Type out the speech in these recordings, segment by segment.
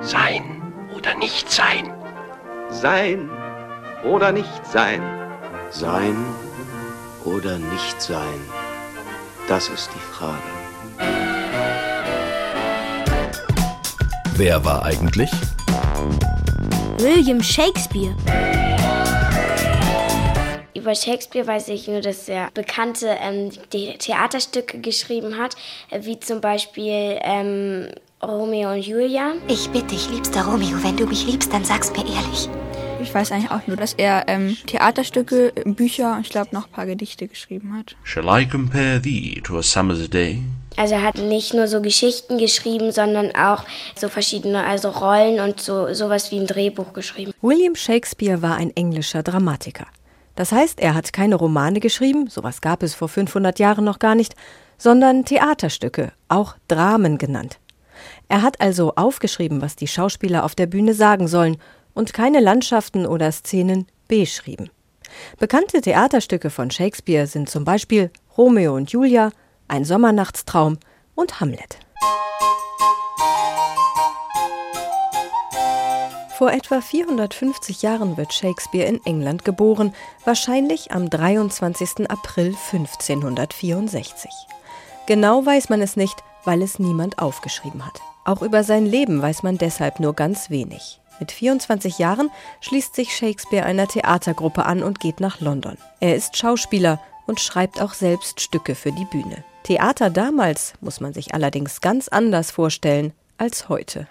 Sein oder nicht sein? Sein oder nicht sein? Sein oder nicht sein? Das ist die Frage. Wer war eigentlich? William Shakespeare. Über Shakespeare weiß ich nur, dass er bekannte ähm, Theaterstücke geschrieben hat, äh, wie zum Beispiel ähm, Romeo und Julia. Ich bitte dich, liebster Romeo, wenn du mich liebst, dann sag's mir ehrlich. Ich weiß eigentlich auch nur, dass er ähm, Theaterstücke, Bücher und ich glaube noch ein paar Gedichte geschrieben hat. Shall I compare thee to a summer's day? Also er hat nicht nur so Geschichten geschrieben, sondern auch so verschiedene, also Rollen und so sowas wie ein Drehbuch geschrieben. William Shakespeare war ein englischer Dramatiker. Das heißt, er hat keine Romane geschrieben, sowas gab es vor 500 Jahren noch gar nicht, sondern Theaterstücke, auch Dramen genannt. Er hat also aufgeschrieben, was die Schauspieler auf der Bühne sagen sollen und keine Landschaften oder Szenen beschrieben. Bekannte Theaterstücke von Shakespeare sind zum Beispiel Romeo und Julia, Ein Sommernachtstraum und Hamlet. Vor etwa 450 Jahren wird Shakespeare in England geboren, wahrscheinlich am 23. April 1564. Genau weiß man es nicht, weil es niemand aufgeschrieben hat. Auch über sein Leben weiß man deshalb nur ganz wenig. Mit 24 Jahren schließt sich Shakespeare einer Theatergruppe an und geht nach London. Er ist Schauspieler und schreibt auch selbst Stücke für die Bühne. Theater damals muss man sich allerdings ganz anders vorstellen als heute.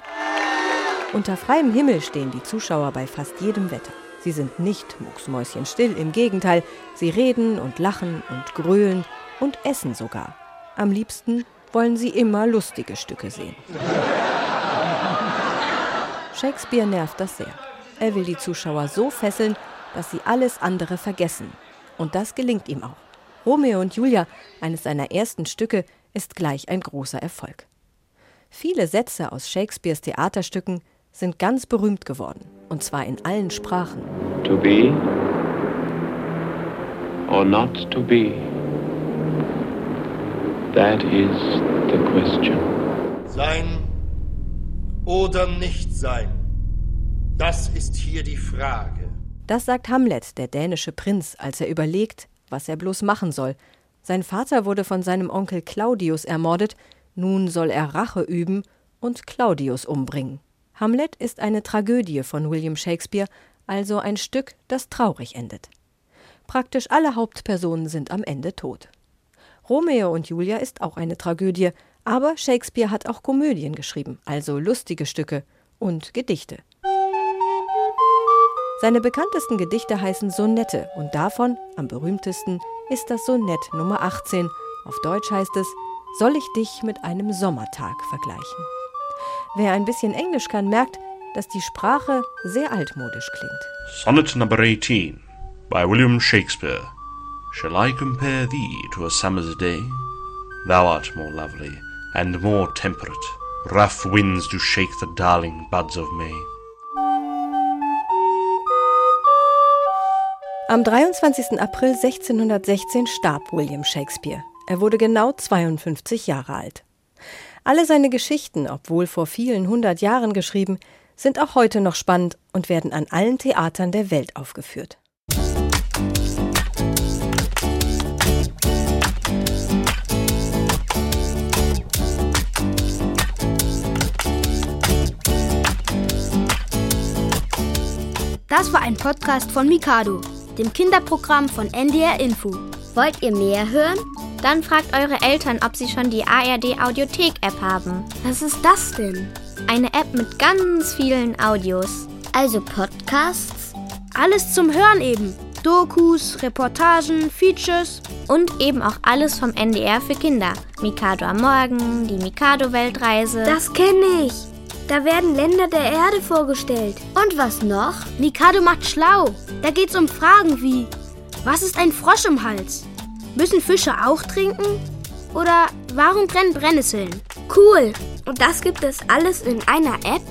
Unter freiem Himmel stehen die Zuschauer bei fast jedem Wetter. Sie sind nicht mucksmäuschenstill, im Gegenteil, sie reden und lachen und grölen und essen sogar. Am liebsten wollen sie immer lustige Stücke sehen. Shakespeare nervt das sehr. Er will die Zuschauer so fesseln, dass sie alles andere vergessen. Und das gelingt ihm auch. Romeo und Julia, eines seiner ersten Stücke, ist gleich ein großer Erfolg. Viele Sätze aus Shakespeares Theaterstücken sind ganz berühmt geworden, und zwar in allen Sprachen. To be or not to be? That is the question. Sein oder nicht sein? Das ist hier die Frage. Das sagt Hamlet, der dänische Prinz, als er überlegt, was er bloß machen soll. Sein Vater wurde von seinem Onkel Claudius ermordet, nun soll er Rache üben und Claudius umbringen. Hamlet ist eine Tragödie von William Shakespeare, also ein Stück, das traurig endet. Praktisch alle Hauptpersonen sind am Ende tot. Romeo und Julia ist auch eine Tragödie, aber Shakespeare hat auch Komödien geschrieben, also lustige Stücke und Gedichte. Seine bekanntesten Gedichte heißen Sonette und davon, am berühmtesten, ist das Sonett Nummer 18. Auf Deutsch heißt es, soll ich dich mit einem Sommertag vergleichen. Wer ein bisschen Englisch kann, merkt, dass die Sprache sehr altmodisch klingt. Sonnet number 18 by William Shakespeare. Shall I compare thee to a summer's day? Thou art more lovely and more temperate. Rough winds do shake the darling buds of May. Am 23. April 1616 starb William Shakespeare. Er wurde genau 52 Jahre alt. Alle seine Geschichten, obwohl vor vielen hundert Jahren geschrieben, sind auch heute noch spannend und werden an allen Theatern der Welt aufgeführt. Das war ein Podcast von Mikado, dem Kinderprogramm von NDR Info. Wollt ihr mehr hören? Dann fragt eure Eltern, ob sie schon die ARD Audiothek App haben. Was ist das denn? Eine App mit ganz vielen Audios. Also Podcasts? Alles zum Hören eben. Dokus, Reportagen, Features. Und eben auch alles vom NDR für Kinder. Mikado am Morgen, die Mikado-Weltreise. Das kenne ich. Da werden Länder der Erde vorgestellt. Und was noch? Mikado macht schlau. Da geht's um Fragen wie: Was ist ein Frosch im Hals? Müssen Fische auch trinken? Oder warum brennen Brennnesseln? Cool. Und das gibt es alles in einer App?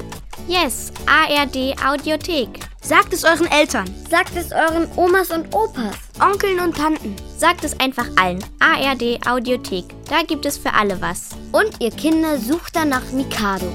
Yes, ARD Audiothek. Sagt es euren Eltern. Sagt es euren Omas und Opas. Onkeln und Tanten. Sagt es einfach allen. ARD Audiothek. Da gibt es für alle was. Und ihr Kinder sucht dann nach Mikado.